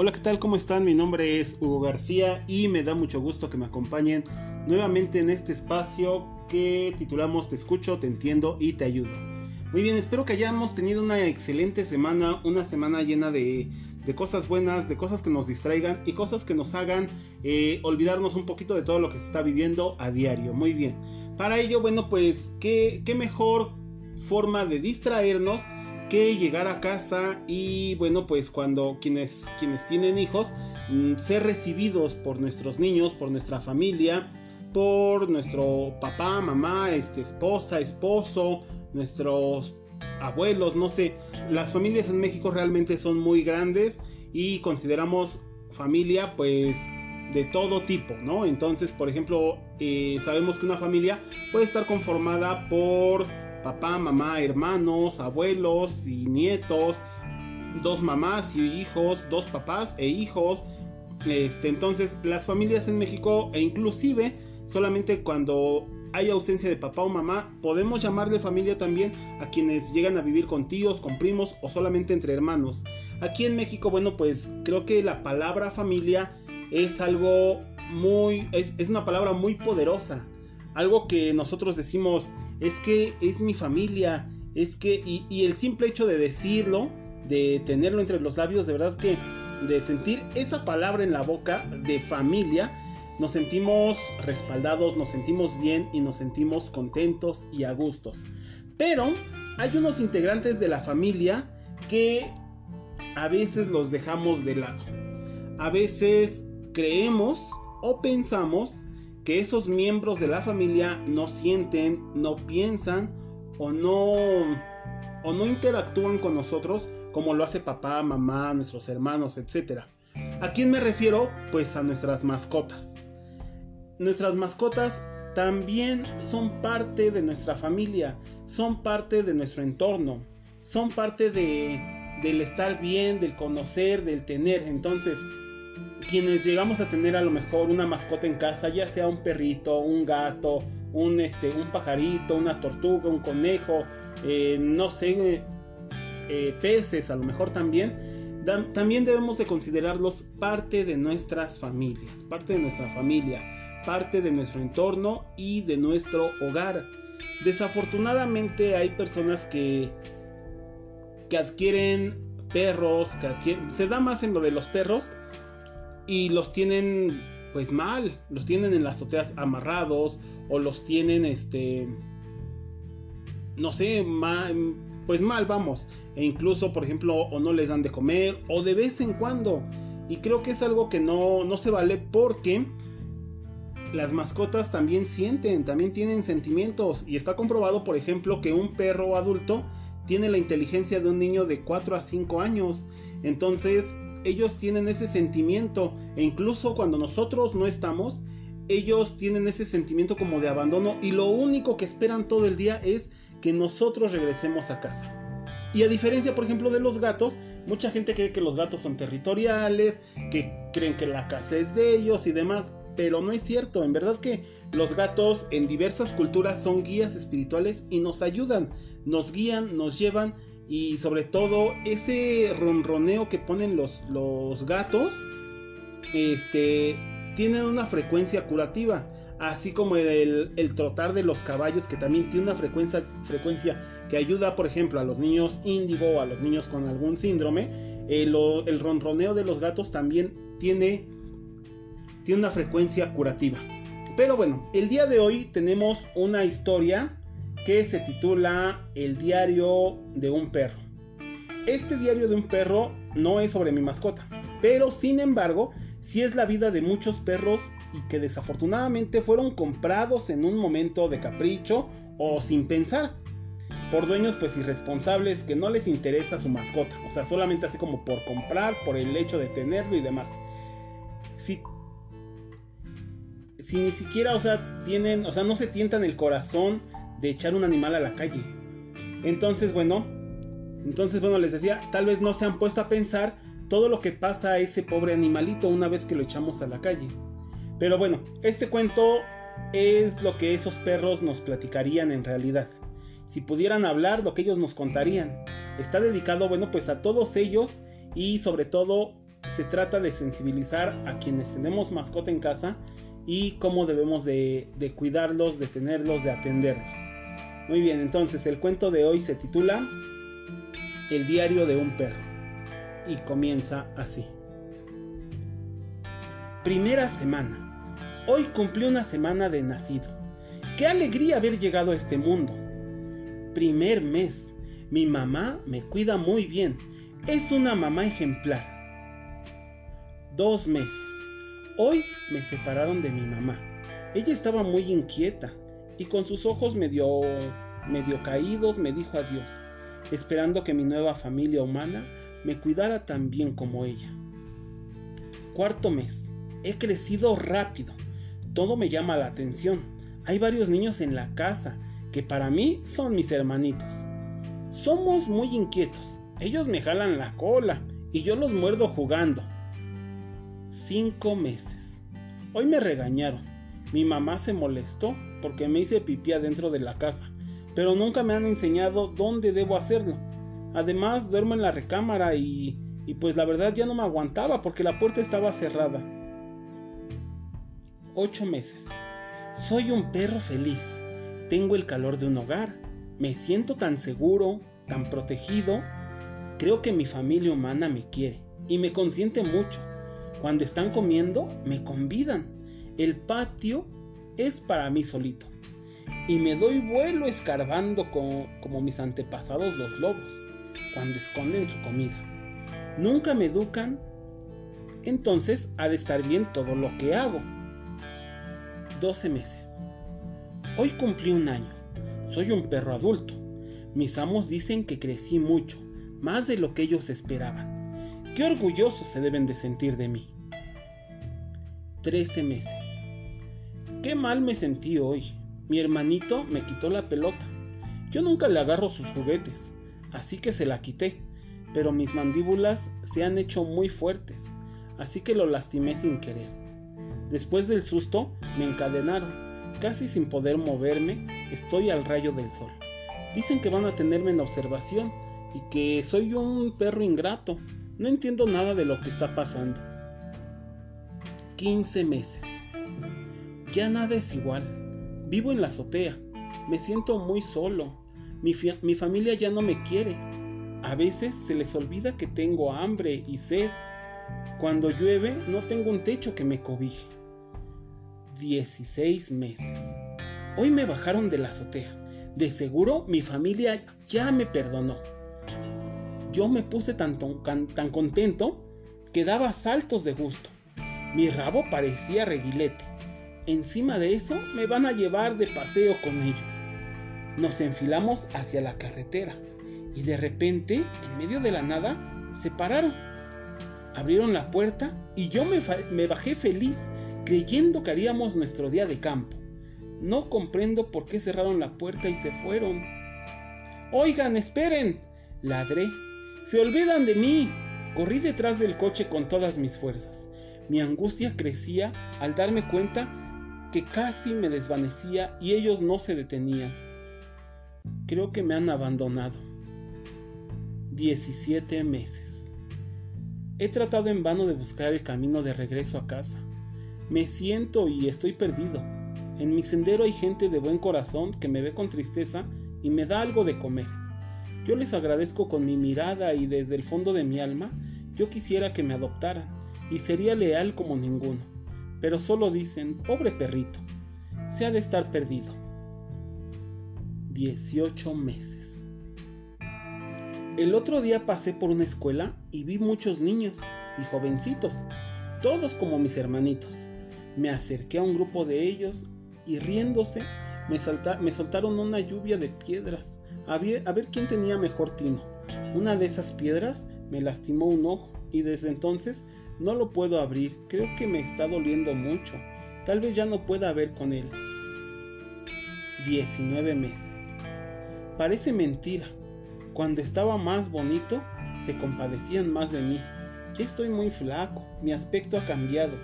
Hola, ¿qué tal? ¿Cómo están? Mi nombre es Hugo García y me da mucho gusto que me acompañen nuevamente en este espacio que titulamos Te escucho, te entiendo y te ayudo. Muy bien, espero que hayamos tenido una excelente semana, una semana llena de, cosas buenas, de cosas que nos distraigan y cosas que nos hagan eh, olvidarnos un poquito de todo lo que se está viviendo a diario. Muy bien, para ello, bueno, pues, ¿qué, qué mejor forma de distraernos? Que llegar a casa y bueno pues cuando quienes, quienes tienen hijos mm, ser recibidos por nuestros niños, por nuestra familia, por nuestro papá, mamá, este, esposa, esposo, nuestros abuelos, no sé. Las familias en México realmente son muy grandes y consideramos familia pues de todo tipo, ¿no? Entonces, por ejemplo, eh, sabemos que una familia puede estar conformada por papá, mamá, hermanos, abuelos y nietos, dos mamás y hijos, dos papás e hijos. Este, entonces, las familias en México e inclusive solamente cuando hay ausencia de papá o mamá, podemos llamar de familia también a quienes llegan a vivir con tíos, con primos o solamente entre hermanos. Aquí en México, bueno, pues creo que la palabra familia es algo muy, es, es una palabra muy poderosa. Algo que nosotros decimos, es que es mi familia, es que, y, el simple hecho de decirlo, de tenerlo entre los labios, de verdad que de sentir esa palabra en la boca de familia, nos sentimos respaldados, nos sentimos bien y nos sentimos contentos y a gustos. Pero hay unos integrantes de la familia que a veces los dejamos de lado. A veces creemos o pensamos que esos miembros de la familia no sienten, no piensan o no o no interactúan con nosotros como lo hace papá, mamá, nuestros hermanos, etc. ¿A quién me refiero? Pues a nuestras mascotas. Nuestras mascotas también son parte de nuestra familia, son parte de nuestro entorno, son parte de, del estar bien, del conocer, del tener. Entonces, quienes llegamos a tener a lo mejor una mascota en casa, ya sea un perrito, un gato, un, este, un pajarito, una tortuga, un conejo, eh, no sé, eh, peces a lo mejor también, también debemos de considerarlos parte de nuestras familias, parte de nuestra familia, parte de nuestro entorno y de nuestro hogar. Desafortunadamente hay personas que, que adquieren perros, que se da más en lo de los perros, y los tienen pues mal, los tienen en las azoteas amarrados o los tienen este no sé, pues mal vamos, e incluso por ejemplo o no les dan de comer o de vez en cuando. Y creo que es algo que no, no se vale porque las mascotas también sienten, también tienen sentimientos. Y está comprobado por ejemplo que un perro adulto tiene la inteligencia de un niño de 4 a 5 años. Entonces, ellos tienen ese sentimiento e incluso cuando nosotros no estamos, ellos tienen ese sentimiento como de abandono y lo único que esperan todo el día es que nosotros regresemos a casa. Y a diferencia, por ejemplo, de los gatos, mucha gente cree que los gatos son territoriales, que creen que la casa es de ellos y demás, pero no es cierto. En verdad que los gatos en diversas culturas son guías espirituales y nos ayudan, nos guían, nos llevan y sobre todo ese ronroneo que ponen los, los gatos, este, una frecuencia curativa. Así como el, trotar de los caballos, que también tiene una frecuencia, frecuencia que ayuda, por ejemplo, a los niños índigo o a los niños con algún síndrome. El, el ronroneo de los gatos también tiene, tiene una frecuencia curativa. Pero bueno, el día de hoy tenemos una historia que se titula El diario de un perro. Este diario de un perro no es sobre mi mascota, pero sin embargo, sí es la vida de muchos perros y que desafortunadamente fueron comprados en un momento de capricho o sin pensar por dueños pues irresponsables que no les interesa su mascota, o sea, solamente así como por comprar, por el hecho de tenerlo y demás. Si si ni siquiera, o sea, tienen, o sea, no se tientan el corazón de echar un animal a la calle. Entonces, bueno, entonces, bueno, les decía, tal vez no se han puesto a pensar todo lo que pasa a ese pobre animalito una vez que lo echamos a la calle. Pero bueno, este cuento es lo que esos perros nos platicarían en realidad. Si pudieran hablar, lo que ellos nos contarían. Está dedicado, bueno, pues a todos ellos y sobre todo se trata de sensibilizar a quienes tenemos mascota en casa y cómo debemos de, cuidarlos, de tenerlos, de atenderlos. Muy bien, entonces el cuento de hoy se titula El diario de un perro y comienza así. Primera semana. Hoy cumplí una semana de nacido. Qué alegría haber llegado a este mundo. Primer mes. Mi mamá me cuida muy bien. Es una mamá ejemplar. Dos meses. Hoy me separaron de mi mamá. Ella estaba muy inquieta y con sus ojos medio, medio caídos me dijo adiós, esperando que mi nueva familia humana me cuidara tan bien como ella. Cuarto mes. He crecido rápido todo me llama la atención. Hay varios niños en la casa que para mí son mis hermanitos. Somos muy inquietos. Ellos me jalan la cola y yo los muerdo jugando. Cinco meses. Hoy me regañaron. Mi mamá se molestó porque me hice pipí adentro de la casa, pero nunca me han enseñado dónde debo hacerlo. Además, duermo en la recámara y, y pues la verdad ya no me aguantaba porque la puerta estaba cerrada ocho meses. Soy un perro feliz. Tengo el calor de un hogar. Me siento tan seguro, tan protegido. Creo que mi familia humana me quiere y me consiente mucho. Cuando están comiendo, me convidan. El patio es para mí solito. Y me doy vuelo escarbando como, como mis antepasados los lobos, cuando esconden su comida. Nunca me educan, entonces ha de estar bien todo lo que hago. 12 meses. Hoy cumplí un año. Soy un perro adulto. Mis amos dicen que crecí mucho, más de lo que ellos esperaban. Qué orgullosos se deben de sentir de mí. 13 meses. Qué mal me sentí hoy. Mi hermanito me quitó la pelota. Yo nunca le agarro sus juguetes, así que se la quité, pero mis mandíbulas se han hecho muy fuertes, así que lo lastimé sin querer. Después del susto, me encadenaron. Casi sin poder moverme, estoy al rayo del sol. Dicen que van a tenerme en observación y que soy un perro ingrato. No entiendo nada de lo que está pasando. 15 meses. Ya nada es igual. Vivo en la azotea. Me siento muy solo. Mi, mi, familia ya no me quiere. A veces se les olvida que tengo hambre y sed. Cuando llueve no tengo un techo que me cobije. 16 meses. Hoy me bajaron de la azotea. De seguro mi familia ya me perdonó. Yo me puse tan, tan contento que daba saltos de gusto. Mi rabo parecía reguilete. Encima de eso me van a llevar de paseo con ellos. Nos enfilamos hacia la carretera y de repente, en medio de la nada, se pararon. Abrieron la puerta y yo me, me bajé feliz creyendo que haríamos nuestro día de campo. No comprendo por qué cerraron la puerta y se fueron. Oigan, esperen. Ladré. Se olvidan de mí. Corrí detrás del coche con todas mis fuerzas. Mi angustia crecía al darme cuenta que casi me desvanecía y ellos no se detenían. Creo que me han abandonado. 17 meses. He tratado en vano de buscar el camino de regreso a casa. Me siento y estoy perdido. En mi sendero hay gente de buen corazón que me ve con tristeza y me da algo de comer. Yo les agradezco con mi mirada y desde el fondo de mi alma, yo quisiera que me adoptaran y sería leal como ninguno. Pero solo dicen, pobre perrito, se ha de estar perdido. 18 meses. El otro día pasé por una escuela y vi muchos niños y jovencitos, todos como mis hermanitos. Me acerqué a un grupo de ellos y riéndose me, soltaron una lluvia de piedras a ver, a ver quién tenía mejor tino. Una de esas piedras me lastimó un ojo y desde entonces no lo puedo abrir. Creo que me está doliendo mucho. Tal vez ya no pueda ver con él. 19 meses. Parece mentira. Cuando estaba más bonito, se compadecían más de mí. Ya estoy muy flaco, mi aspecto ha cambiado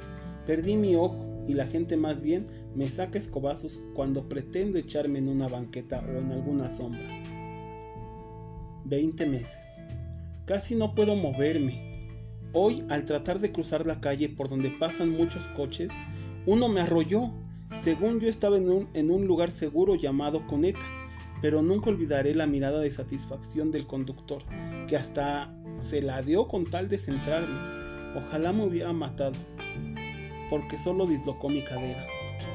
Perdí mi ojo y la gente más bien me saca escobazos cuando pretendo echarme en una banqueta o en alguna sombra. 20 meses. Casi no puedo moverme. Hoy, al tratar de cruzar la calle por donde pasan muchos coches, uno me arrolló. Según yo estaba en un, en un lugar seguro llamado Coneta, pero nunca olvidaré la mirada de satisfacción del conductor, que hasta se la dio con tal de centrarme. Ojalá me hubiera matado, porque solo dislocó mi cadera.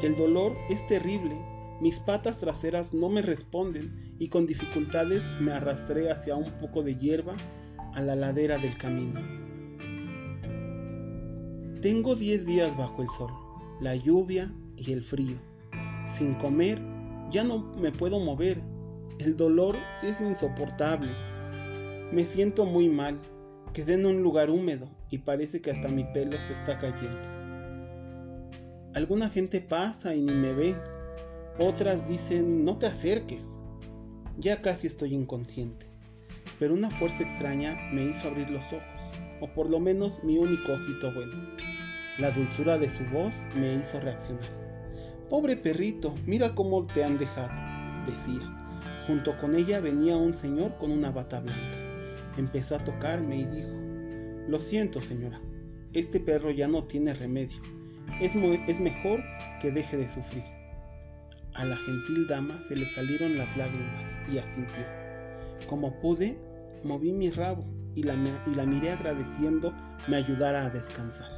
El dolor es terrible, mis patas traseras no me responden y con dificultades me arrastré hacia un poco de hierba a la ladera del camino. Tengo diez días bajo el sol, la lluvia y el frío. Sin comer, ya no me puedo mover. El dolor es insoportable. Me siento muy mal. Quedé en un lugar húmedo y parece que hasta mi pelo se está cayendo. Alguna gente pasa y ni me ve. Otras dicen, no te acerques. Ya casi estoy inconsciente. Pero una fuerza extraña me hizo abrir los ojos, o por lo menos mi único ojito bueno. La dulzura de su voz me hizo reaccionar. Pobre perrito, mira cómo te han dejado, decía. Junto con ella venía un señor con una bata blanca. Empezó a tocarme y dijo, Lo siento, señora, este perro ya no tiene remedio es, mejor que deje de sufrir. A la gentil dama se le salieron las lágrimas y asintió. Como pude, moví mi rabo y la, y la miré agradeciendo me ayudara a descansar.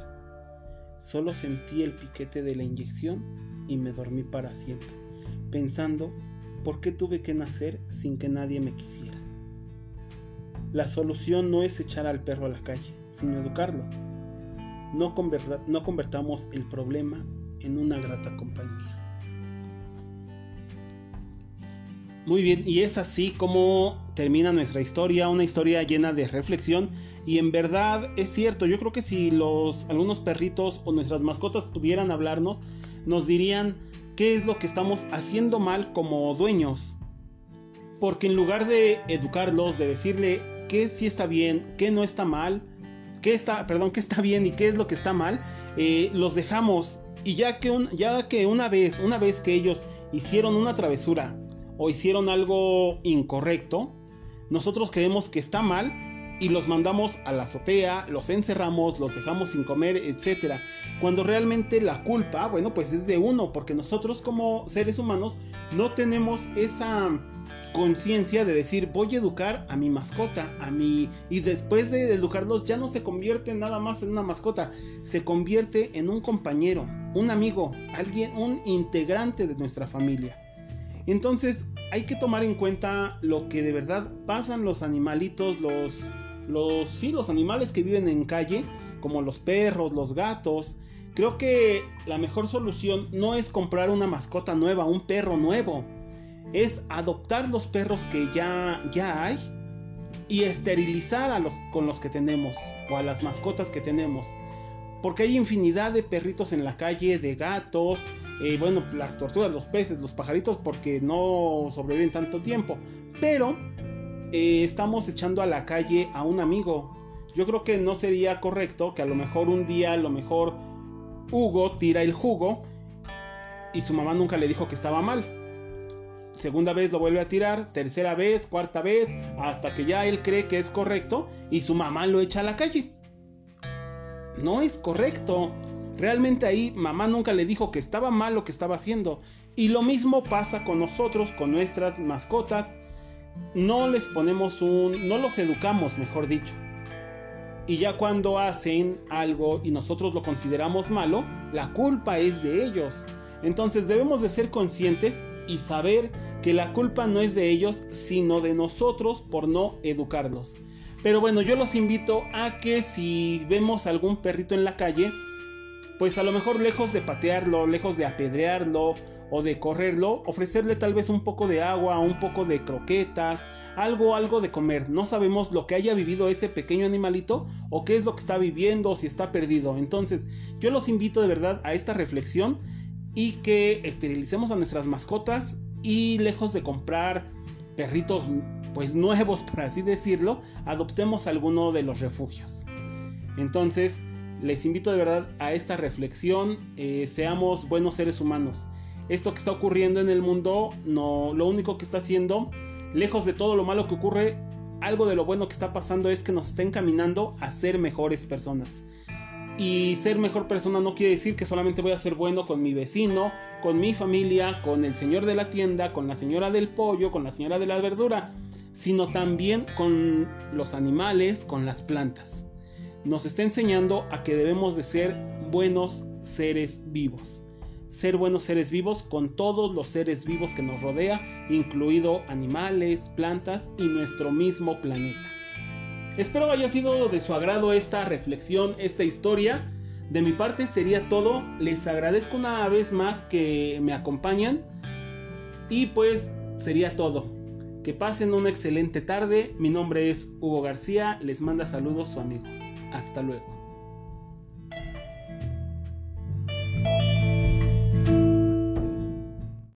Solo sentí el piquete de la inyección y me dormí para siempre, pensando por qué tuve que nacer sin que nadie me quisiera. La solución no es echar al perro a la calle, sino educarlo no, no convertamos el problema en una grata compañía. Muy bien, y es así como termina nuestra historia, una historia llena de reflexión y en verdad es cierto, yo creo que si los algunos perritos o nuestras mascotas pudieran hablarnos, nos dirían qué es lo que estamos haciendo mal como dueños. Porque en lugar de educarlos, de decirle qué sí está bien, qué no está mal, qué está, perdón, qué está bien y qué es lo que está mal, eh, los dejamos. Y ya que, un, ya que una vez, una vez que ellos hicieron una travesura o hicieron algo incorrecto, nosotros creemos que está mal y los mandamos a la azotea, los encerramos, los dejamos sin comer, etc. Cuando realmente la culpa, bueno, pues es de uno, porque nosotros como seres humanos no tenemos esa conciencia de decir voy a educar a mi mascota, a mi y después de educarlos ya no se convierte nada más en una mascota, se convierte en un compañero, un amigo, alguien, un integrante de nuestra familia. Entonces hay que tomar en cuenta lo que de verdad pasan los animalitos, los los sí, los animales que viven en calle, como los perros, los gatos. Creo que la mejor solución no es comprar una mascota nueva, un perro nuevo es adoptar los perros que ya, ya hay y esterilizar a los con los que tenemos o a las mascotas que tenemos. Porque hay infinidad de perritos en la calle, de gatos, eh, bueno, las tortugas, los peces, los pajaritos, porque no sobreviven tanto tiempo. Pero eh, estamos echando a la calle a un amigo. Yo creo que no sería correcto que a lo mejor un día, a lo mejor Hugo tira el jugo y su mamá nunca le dijo que estaba mal segunda vez lo vuelve a tirar, tercera vez, cuarta vez, hasta que ya él cree que es correcto y su mamá lo echa a la calle. No es correcto. Realmente ahí mamá nunca le dijo que estaba mal lo que estaba haciendo. Y lo mismo pasa con nosotros, con nuestras mascotas. No les ponemos un... no los educamos, mejor dicho. Y ya cuando hacen algo y nosotros lo consideramos malo, la culpa es de ellos. Entonces debemos de ser conscientes y saber que la culpa no es de ellos, sino de nosotros por no educarlos. Pero bueno, yo los invito a que si vemos algún perrito en la calle, pues a lo mejor lejos de patearlo, lejos de apedrearlo o de correrlo, ofrecerle tal vez un poco de agua, un poco de croquetas, algo, algo de comer. No sabemos lo que haya vivido ese pequeño animalito o qué es lo que está viviendo o si está perdido. Entonces, yo los invito de verdad a esta reflexión y que esterilicemos a nuestras mascotas y lejos de comprar perritos pues nuevos por así decirlo, adoptemos alguno de los refugios. Entonces, les invito de verdad a esta reflexión, eh, seamos buenos seres humanos. Esto que está ocurriendo en el mundo, no, lo único que está haciendo, lejos de todo lo malo que ocurre, algo de lo bueno que está pasando es que nos está encaminando a ser mejores personas. Y ser mejor persona no quiere decir que solamente voy a ser bueno con mi vecino, con mi familia, con el señor de la tienda, con la señora del pollo, con la señora de la verdura, sino también con los animales, con las plantas. Nos está enseñando a que debemos de ser buenos seres vivos. Ser buenos seres vivos con todos los seres vivos que nos rodea, incluido animales, plantas y nuestro mismo planeta. Espero haya sido de su agrado esta reflexión, esta historia. De mi parte sería todo. Les agradezco una vez más que me acompañan. Y pues sería todo. Que pasen una excelente tarde. Mi nombre es Hugo García. Les manda saludos su amigo. Hasta luego.